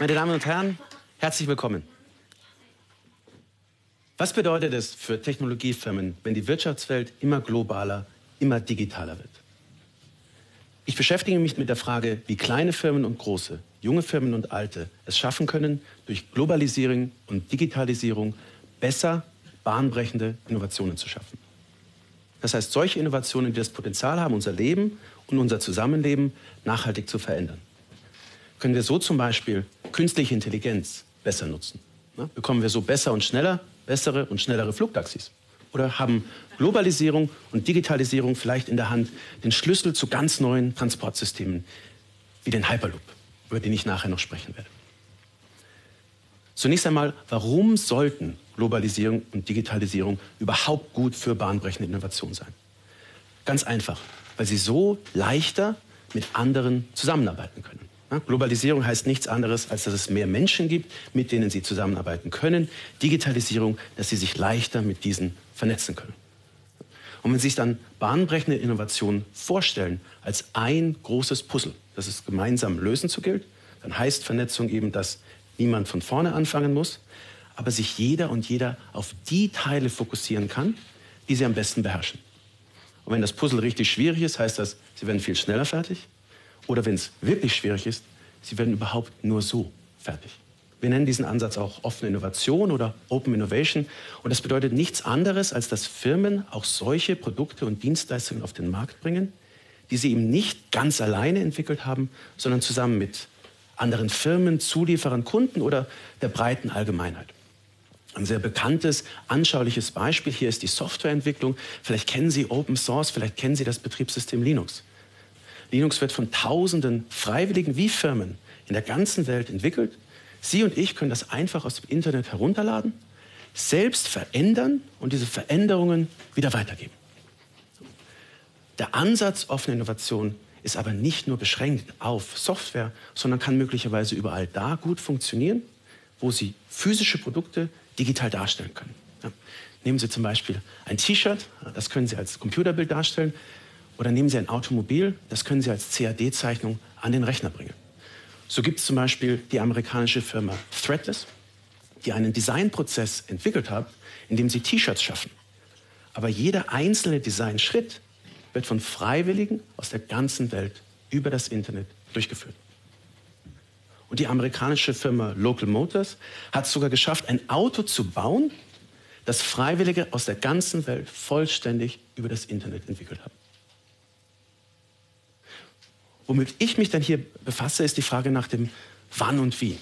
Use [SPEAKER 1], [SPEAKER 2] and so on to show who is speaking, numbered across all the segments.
[SPEAKER 1] Meine Damen und Herren, herzlich willkommen. Was bedeutet es für Technologiefirmen, wenn die Wirtschaftswelt immer globaler, immer digitaler wird? Ich beschäftige mich mit der Frage, wie kleine Firmen und große, junge Firmen und alte es schaffen können, durch Globalisierung und Digitalisierung besser bahnbrechende Innovationen zu schaffen. Das heißt, solche Innovationen, die das Potenzial haben, unser Leben und unser Zusammenleben nachhaltig zu verändern. Können wir so zum Beispiel künstliche Intelligenz besser nutzen? Bekommen wir so besser und schneller, bessere und schnellere Flugtaxis? Oder haben Globalisierung und Digitalisierung vielleicht in der Hand den Schlüssel zu ganz neuen Transportsystemen, wie den Hyperloop, über den ich nachher noch sprechen werde? Zunächst einmal, warum sollten Globalisierung und Digitalisierung überhaupt gut für bahnbrechende Innovation sein? Ganz einfach, weil sie so leichter mit anderen zusammenarbeiten können. Globalisierung heißt nichts anderes, als dass es mehr Menschen gibt, mit denen sie zusammenarbeiten können. Digitalisierung, dass sie sich leichter mit diesen vernetzen können. Und wenn Sie sich dann bahnbrechende Innovationen vorstellen als ein großes Puzzle, das es gemeinsam lösen zu gilt, dann heißt Vernetzung eben, dass niemand von vorne anfangen muss, aber sich jeder und jeder auf die Teile fokussieren kann, die sie am besten beherrschen. Und wenn das Puzzle richtig schwierig ist, heißt das, sie werden viel schneller fertig. Oder wenn es wirklich schwierig ist, sie werden überhaupt nur so fertig. Wir nennen diesen Ansatz auch offene Innovation oder Open Innovation. Und das bedeutet nichts anderes, als dass Firmen auch solche Produkte und Dienstleistungen auf den Markt bringen, die sie eben nicht ganz alleine entwickelt haben, sondern zusammen mit anderen Firmen, Zulieferern, Kunden oder der breiten Allgemeinheit. Ein sehr bekanntes, anschauliches Beispiel hier ist die Softwareentwicklung. Vielleicht kennen Sie Open Source, vielleicht kennen Sie das Betriebssystem Linux. Linux wird von Tausenden Freiwilligen wie Firmen in der ganzen Welt entwickelt. Sie und ich können das einfach aus dem Internet herunterladen, selbst verändern und diese Veränderungen wieder weitergeben. Der Ansatz offener Innovation ist aber nicht nur beschränkt auf Software, sondern kann möglicherweise überall da gut funktionieren, wo Sie physische Produkte digital darstellen können. Ja. Nehmen Sie zum Beispiel ein T-Shirt, das können Sie als Computerbild darstellen, oder nehmen Sie ein Automobil, das können Sie als CAD-Zeichnung an den Rechner bringen. So gibt es zum Beispiel die amerikanische Firma Threadless, die einen Designprozess entwickelt hat, in dem sie T-Shirts schaffen. Aber jeder einzelne Designschritt wird von Freiwilligen aus der ganzen Welt über das Internet durchgeführt. Und die amerikanische Firma Local Motors hat es sogar geschafft, ein Auto zu bauen, das Freiwillige aus der ganzen Welt vollständig über das Internet entwickelt haben. Womit ich mich dann hier befasse, ist die Frage nach dem Wann und Wie.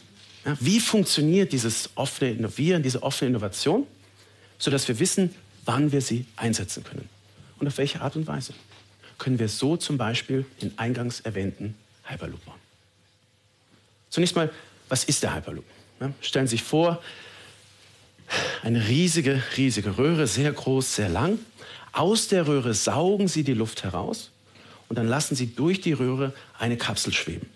[SPEAKER 1] Ja, wie funktioniert dieses offene Innovieren, diese offene Innovation, sodass wir wissen, wann wir sie einsetzen können und auf welche Art und Weise. Können wir so zum Beispiel den eingangs erwähnten Hyperloop bauen. Zunächst mal, was ist der Hyperloop? Ja, stellen Sie sich vor, eine riesige, riesige Röhre, sehr groß, sehr lang. Aus der Röhre saugen Sie die Luft heraus und dann lassen Sie durch die Röhre eine Kapsel schweben.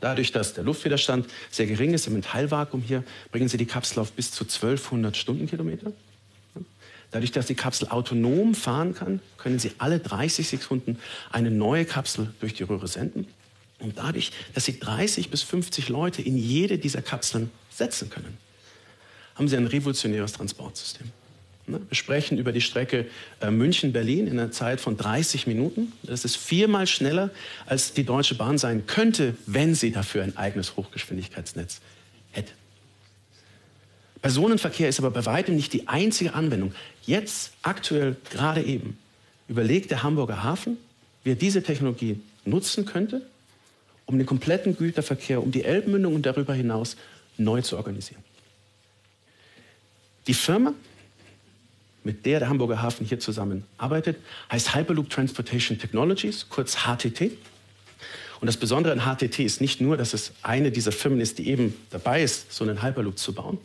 [SPEAKER 1] Dadurch, dass der Luftwiderstand sehr gering ist im Metallvakuum hier, bringen Sie die Kapsel auf bis zu 1200 Stundenkilometer. Dadurch, dass die Kapsel autonom fahren kann, können Sie alle 30 Sekunden eine neue Kapsel durch die Röhre senden. Und dadurch, dass Sie 30 bis 50 Leute in jede dieser Kapseln setzen können, haben Sie ein revolutionäres Transportsystem. Ne, wir sprechen über die Strecke äh, München-Berlin in einer Zeit von 30 Minuten. Das ist viermal schneller, als die Deutsche Bahn sein könnte, wenn sie dafür ein eigenes Hochgeschwindigkeitsnetz hätte. Personenverkehr ist aber bei weitem nicht die einzige Anwendung. Jetzt, aktuell, gerade eben, überlegt der Hamburger Hafen, wie er diese Technologie nutzen könnte, um den kompletten Güterverkehr um die Elbmündung und darüber hinaus neu zu organisieren. Die Firma, mit der der Hamburger Hafen hier zusammenarbeitet, heißt Hyperloop Transportation Technologies, kurz HTT. Und das Besondere an HTT ist nicht nur, dass es eine dieser Firmen ist, die eben dabei ist, so einen Hyperloop zu bauen,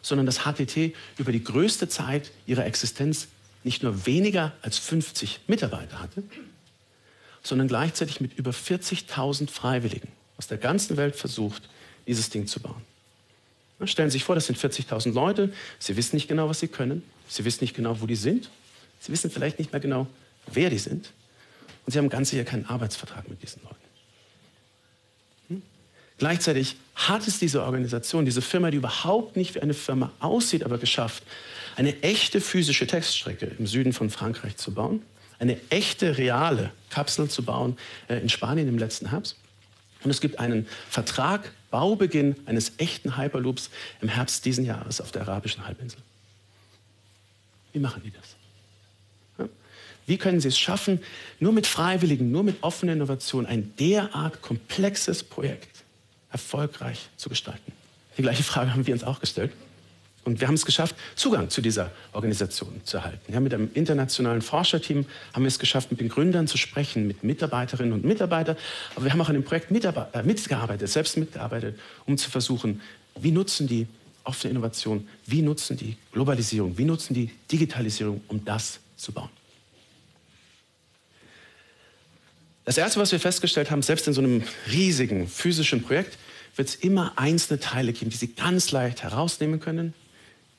[SPEAKER 1] sondern dass HTT über die größte Zeit ihrer Existenz nicht nur weniger als 50 Mitarbeiter hatte, sondern gleichzeitig mit über 40.000 Freiwilligen aus der ganzen Welt versucht, dieses Ding zu bauen. Stellen Sie sich vor, das sind 40.000 Leute, Sie wissen nicht genau, was sie können, Sie wissen nicht genau, wo die sind, Sie wissen vielleicht nicht mehr genau, wer die sind und Sie haben ganz sicher keinen Arbeitsvertrag mit diesen Leuten. Hm? Gleichzeitig hat es diese Organisation, diese Firma, die überhaupt nicht wie eine Firma aussieht, aber geschafft, eine echte physische Teststrecke im Süden von Frankreich zu bauen, eine echte, reale Kapsel zu bauen äh, in Spanien im letzten Herbst. Und es gibt einen Vertrag, Baubeginn eines echten Hyperloops im Herbst diesen Jahres auf der arabischen Halbinsel. Wie machen die das? Wie können Sie es schaffen, nur mit Freiwilligen, nur mit offener Innovation ein derart komplexes Projekt erfolgreich zu gestalten? Die gleiche Frage haben wir uns auch gestellt. Und wir haben es geschafft, Zugang zu dieser Organisation zu erhalten. Ja, mit einem internationalen Forscherteam haben wir es geschafft, mit den Gründern zu sprechen, mit Mitarbeiterinnen und Mitarbeitern. Aber wir haben auch an dem Projekt äh, mitgearbeitet, selbst mitgearbeitet, um zu versuchen, wie nutzen die offene Innovation, wie nutzen die Globalisierung, wie nutzen die Digitalisierung, um das zu bauen. Das Erste, was wir festgestellt haben, selbst in so einem riesigen physischen Projekt, wird es immer einzelne Teile geben, die Sie ganz leicht herausnehmen können,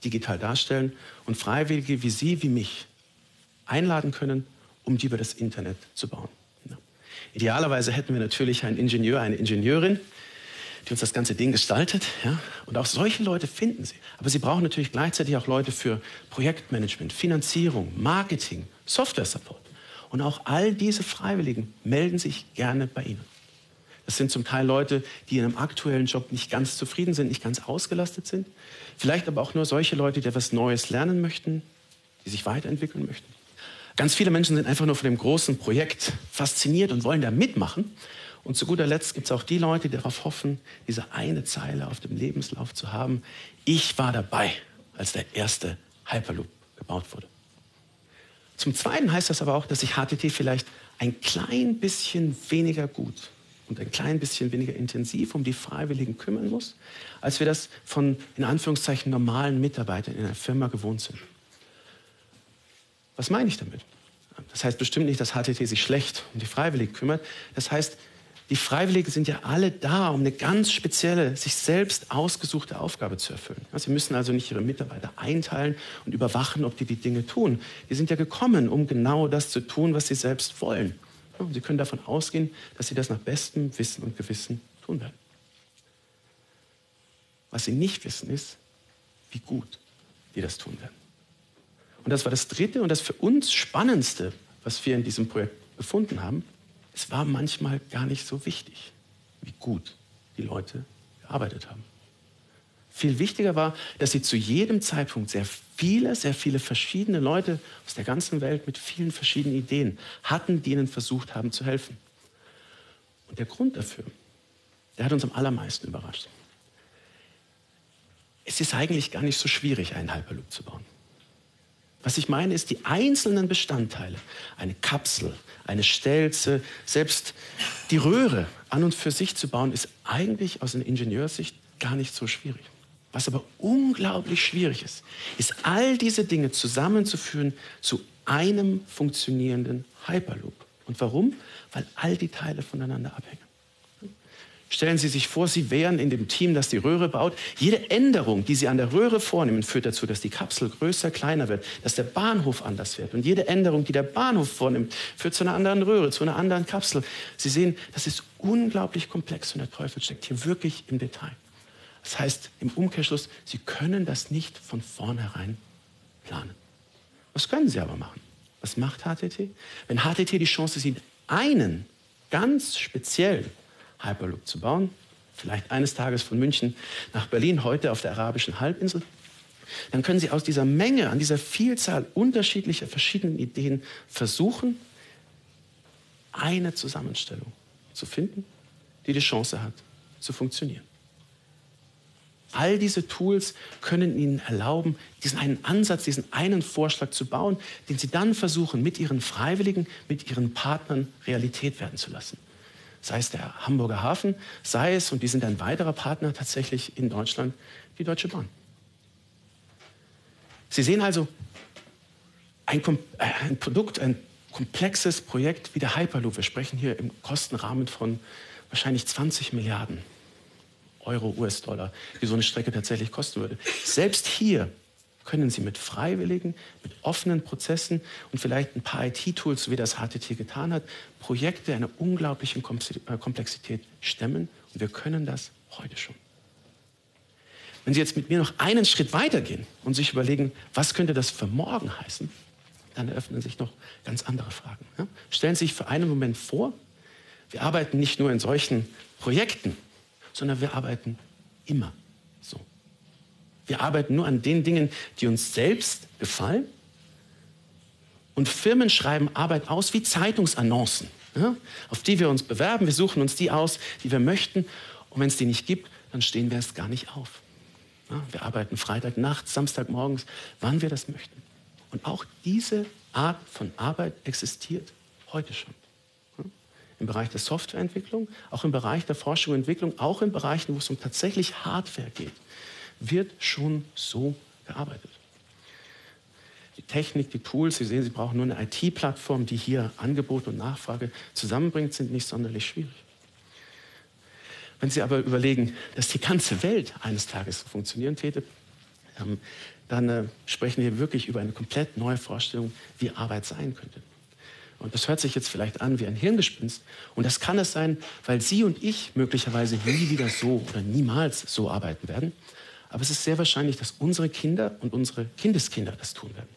[SPEAKER 1] digital darstellen und Freiwillige wie Sie, wie mich einladen können, um die über das Internet zu bauen. Ja. Idealerweise hätten wir natürlich einen Ingenieur, eine Ingenieurin, die uns das ganze Ding gestaltet. Ja? Und auch solche Leute finden Sie. Aber Sie brauchen natürlich gleichzeitig auch Leute für Projektmanagement, Finanzierung, Marketing, Software-Support. Und auch all diese Freiwilligen melden sich gerne bei Ihnen. Das sind zum Teil Leute, die in einem aktuellen Job nicht ganz zufrieden sind, nicht ganz ausgelastet sind. Vielleicht aber auch nur solche Leute, die etwas Neues lernen möchten, die sich weiterentwickeln möchten. Ganz viele Menschen sind einfach nur von dem großen Projekt fasziniert und wollen da mitmachen. Und zu guter Letzt gibt es auch die Leute, die darauf hoffen, diese eine Zeile auf dem Lebenslauf zu haben. Ich war dabei, als der erste Hyperloop gebaut wurde. Zum Zweiten heißt das aber auch, dass sich HTT vielleicht ein klein bisschen weniger gut und ein klein bisschen weniger intensiv um die Freiwilligen kümmern muss, als wir das von in Anführungszeichen normalen Mitarbeitern in einer Firma gewohnt sind. Was meine ich damit? Das heißt bestimmt nicht, dass HTT sich schlecht um die Freiwilligen kümmert. Das heißt, die Freiwilligen sind ja alle da, um eine ganz spezielle, sich selbst ausgesuchte Aufgabe zu erfüllen. Sie müssen also nicht ihre Mitarbeiter einteilen und überwachen, ob die die Dinge tun. Die sind ja gekommen, um genau das zu tun, was sie selbst wollen. Sie können davon ausgehen, dass sie das nach bestem Wissen und Gewissen tun werden. Was sie nicht wissen, ist, wie gut die das tun werden. Und das war das dritte und das für uns spannendste, was wir in diesem Projekt gefunden haben es war manchmal gar nicht so wichtig, wie gut die Leute gearbeitet haben. Viel wichtiger war, dass sie zu jedem Zeitpunkt sehr viele, sehr viele verschiedene Leute aus der ganzen Welt mit vielen verschiedenen Ideen hatten, die ihnen versucht haben zu helfen. Und der Grund dafür, der hat uns am allermeisten überrascht. Es ist eigentlich gar nicht so schwierig, einen Hyperloop zu bauen. Was ich meine, ist die einzelnen Bestandteile, eine Kapsel, eine Stelze, selbst die Röhre an und für sich zu bauen, ist eigentlich aus einer Ingenieurssicht gar nicht so schwierig. Was aber unglaublich schwierig ist, ist all diese Dinge zusammenzuführen zu einem funktionierenden Hyperloop. Und warum? Weil all die Teile voneinander abhängen. Stellen Sie sich vor, Sie wären in dem Team, das die Röhre baut. Jede Änderung, die Sie an der Röhre vornehmen, führt dazu, dass die Kapsel größer, kleiner wird, dass der Bahnhof anders wird. Und jede Änderung, die der Bahnhof vornimmt, führt zu einer anderen Röhre, zu einer anderen Kapsel. Sie sehen, das ist unglaublich komplex und der Teufel steckt hier wirklich im Detail. Das heißt, im Umkehrschluss, Sie können das nicht von vornherein planen. Was können Sie aber machen? Was macht HTT? Wenn HTT die Chance sieht, einen ganz speziell Hyperloop zu bauen. Vielleicht eines Tages von München nach Berlin, heute auf der arabischen Halbinsel. Dann können Sie aus dieser Menge, an dieser Vielzahl unterschiedlicher verschiedenen Ideen versuchen, eine Zusammenstellung zu finden, die die Chance hat, zu funktionieren. All diese Tools können Ihnen erlauben, diesen einen Ansatz, diesen einen Vorschlag zu bauen, den Sie dann versuchen, mit Ihren Freiwilligen, mit Ihren Partnern Realität werden zu lassen sei es der Hamburger Hafen, sei es, und die sind ein weiterer Partner tatsächlich in Deutschland, die Deutsche Bahn. Sie sehen also ein, äh, ein Produkt, ein komplexes Projekt wie der Hyperloop. Wir sprechen hier im Kostenrahmen von wahrscheinlich 20 Milliarden Euro, US-Dollar, wie so eine Strecke tatsächlich kosten würde. Selbst hier können Sie mit Freiwilligen, mit offenen Prozessen und vielleicht ein paar IT-Tools, wie das HTT getan hat, Projekte einer unglaublichen äh, Komplexität stemmen. Und wir können das heute schon. Wenn Sie jetzt mit mir noch einen Schritt weitergehen und sich überlegen, was könnte das für morgen heißen, dann eröffnen sich noch ganz andere Fragen. Stellen Sie sich für einen Moment vor, wir arbeiten nicht nur in solchen Projekten, sondern wir arbeiten immer so. Wir arbeiten nur an den Dingen, die uns selbst gefallen. Und Firmen schreiben Arbeit aus wie Zeitungsannoncen, ja, auf die wir uns bewerben. Wir suchen uns die aus, die wir möchten. Und wenn es die nicht gibt, dann stehen wir erst gar nicht auf. Ja, wir arbeiten Freitag nachts, Samstag morgens, wann wir das möchten. Und auch diese Art von Arbeit existiert heute schon. Im Bereich der Softwareentwicklung, auch im Bereich der Forschung und Entwicklung, auch in Bereichen, wo es um tatsächlich Hardware geht, wird schon so gearbeitet. Die Technik, die Tools, Sie sehen, Sie brauchen nur eine IT-Plattform, die hier Angebot und Nachfrage zusammenbringt, sind nicht sonderlich schwierig. Wenn Sie aber überlegen, dass die ganze Welt eines Tages so funktionieren täte, ähm, dann äh, sprechen wir wirklich über eine komplett neue Vorstellung, wie Arbeit sein könnte. Und das hört sich jetzt vielleicht an wie ein Hirngespinst. Und das kann es sein, weil Sie und ich möglicherweise nie wieder so oder niemals so arbeiten werden. Aber es ist sehr wahrscheinlich, dass unsere Kinder und unsere Kindeskinder das tun werden.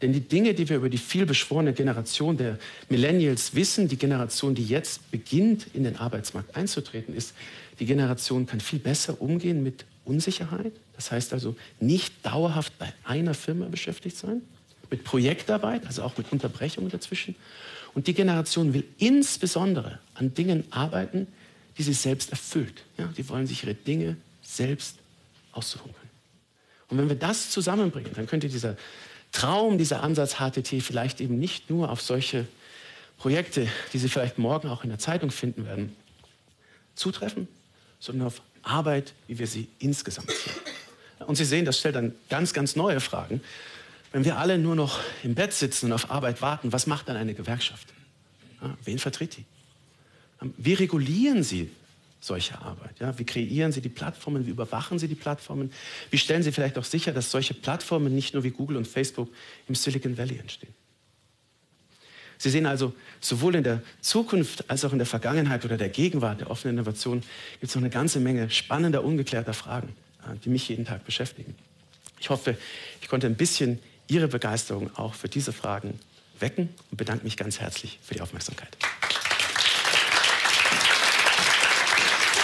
[SPEAKER 1] Denn die Dinge, die wir über die vielbeschworene Generation der Millennials wissen, die Generation, die jetzt beginnt, in den Arbeitsmarkt einzutreten, ist, die Generation kann viel besser umgehen mit Unsicherheit. Das heißt also nicht dauerhaft bei einer Firma beschäftigt sein, mit Projektarbeit, also auch mit Unterbrechungen dazwischen. Und die Generation will insbesondere an Dingen arbeiten, die sie selbst erfüllt. Ja, die wollen sich ihre Dinge selbst aussuchen können. Und wenn wir das zusammenbringen, dann könnte dieser Traum, dieser Ansatz HTT vielleicht eben nicht nur auf solche Projekte, die Sie vielleicht morgen auch in der Zeitung finden werden, zutreffen, sondern auf Arbeit, wie wir sie insgesamt sehen. Und Sie sehen, das stellt dann ganz, ganz neue Fragen. Wenn wir alle nur noch im Bett sitzen und auf Arbeit warten, was macht dann eine Gewerkschaft? Ja, wen vertritt die? Wie regulieren Sie solche Arbeit? Ja, wie kreieren Sie die Plattformen? Wie überwachen Sie die Plattformen? Wie stellen Sie vielleicht auch sicher, dass solche Plattformen nicht nur wie Google und Facebook im Silicon Valley entstehen? Sie sehen also, sowohl in der Zukunft als auch in der Vergangenheit oder der Gegenwart der offenen Innovation gibt es noch eine ganze Menge spannender, ungeklärter Fragen, äh, die mich jeden Tag beschäftigen. Ich hoffe, ich konnte ein bisschen Ihre Begeisterung auch für diese Fragen wecken und bedanke mich ganz herzlich für die Aufmerksamkeit.